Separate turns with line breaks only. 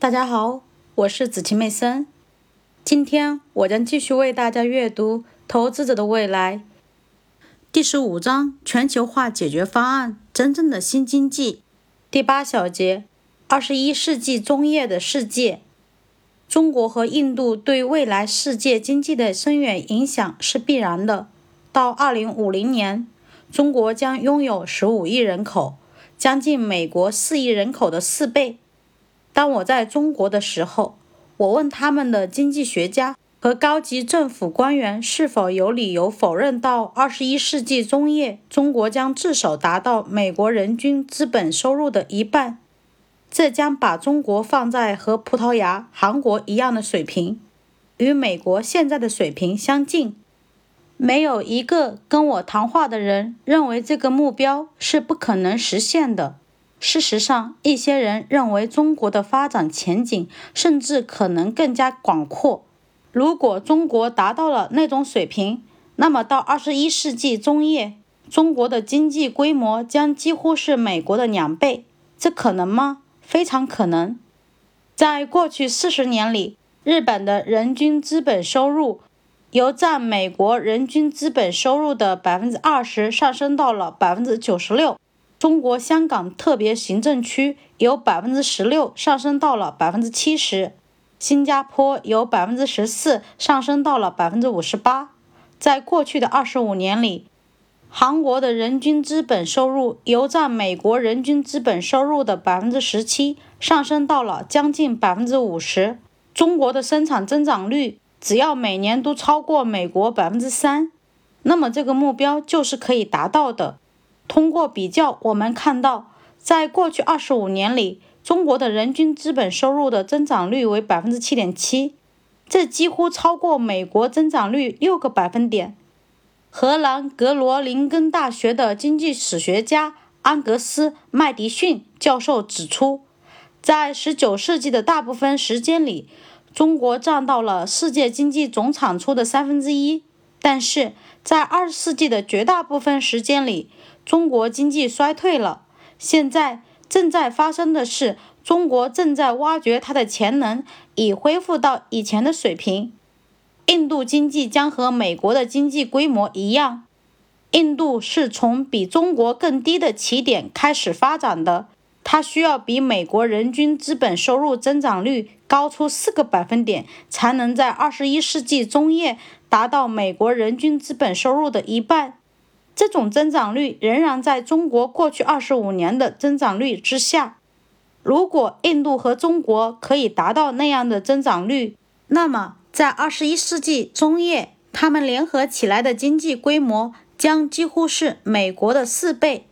大家好，我是紫晴妹森。今天我将继续为大家阅读《投资者的未来》第十五章：全球化解决方案——真正的新经济。第八小节：二十一世纪中叶的世界。中国和印度对未来世界经济的深远影响是必然的。到二零五零年，中国将拥有十五亿人口，将近美国四亿人口的四倍。当我在中国的时候，我问他们的经济学家和高级政府官员是否有理由否认，到二十一世纪中叶，中国将至少达到美国人均资本收入的一半，这将把中国放在和葡萄牙、韩国一样的水平，与美国现在的水平相近。没有一个跟我谈话的人认为这个目标是不可能实现的。事实上，一些人认为中国的发展前景甚至可能更加广阔。如果中国达到了那种水平，那么到二十一世纪中叶，中国的经济规模将几乎是美国的两倍。这可能吗？非常可能。在过去四十年里，日本的人均资本收入由占美国人均资本收入的百分之二十上升到了百分之九十六。中国香港特别行政区由百分之十六上升到了百分之七十，新加坡由百分之十四上升到了百分之五十八。在过去的二十五年里，韩国的人均资本收入由占美国人均资本收入的百分之十七上升到了将近百分之五十。中国的生产增长率只要每年都超过美国百分之三，那么这个目标就是可以达到的。通过比较，我们看到，在过去二十五年里，中国的人均资本收入的增长率为百分之七点七，这几乎超过美国增长率六个百分点。荷兰格罗宁根大学的经济史学家安格斯·麦迪逊教授指出，在十九世纪的大部分时间里，中国占到了世界经济总产出的三分之一，但是在二十世纪的绝大部分时间里，中国经济衰退了，现在正在发生的是，中国正在挖掘它的潜能，以恢复到以前的水平。印度经济将和美国的经济规模一样，印度是从比中国更低的起点开始发展的，它需要比美国人均资本收入增长率高出四个百分点，才能在二十一世纪中叶达到美国人均资本收入的一半。这种增长率仍然在中国过去二十五年的增长率之下。如果印度和中国可以达到那样的增长率，那么在二十一世纪中叶，他们联合起来的经济规模将几乎是美国的四倍。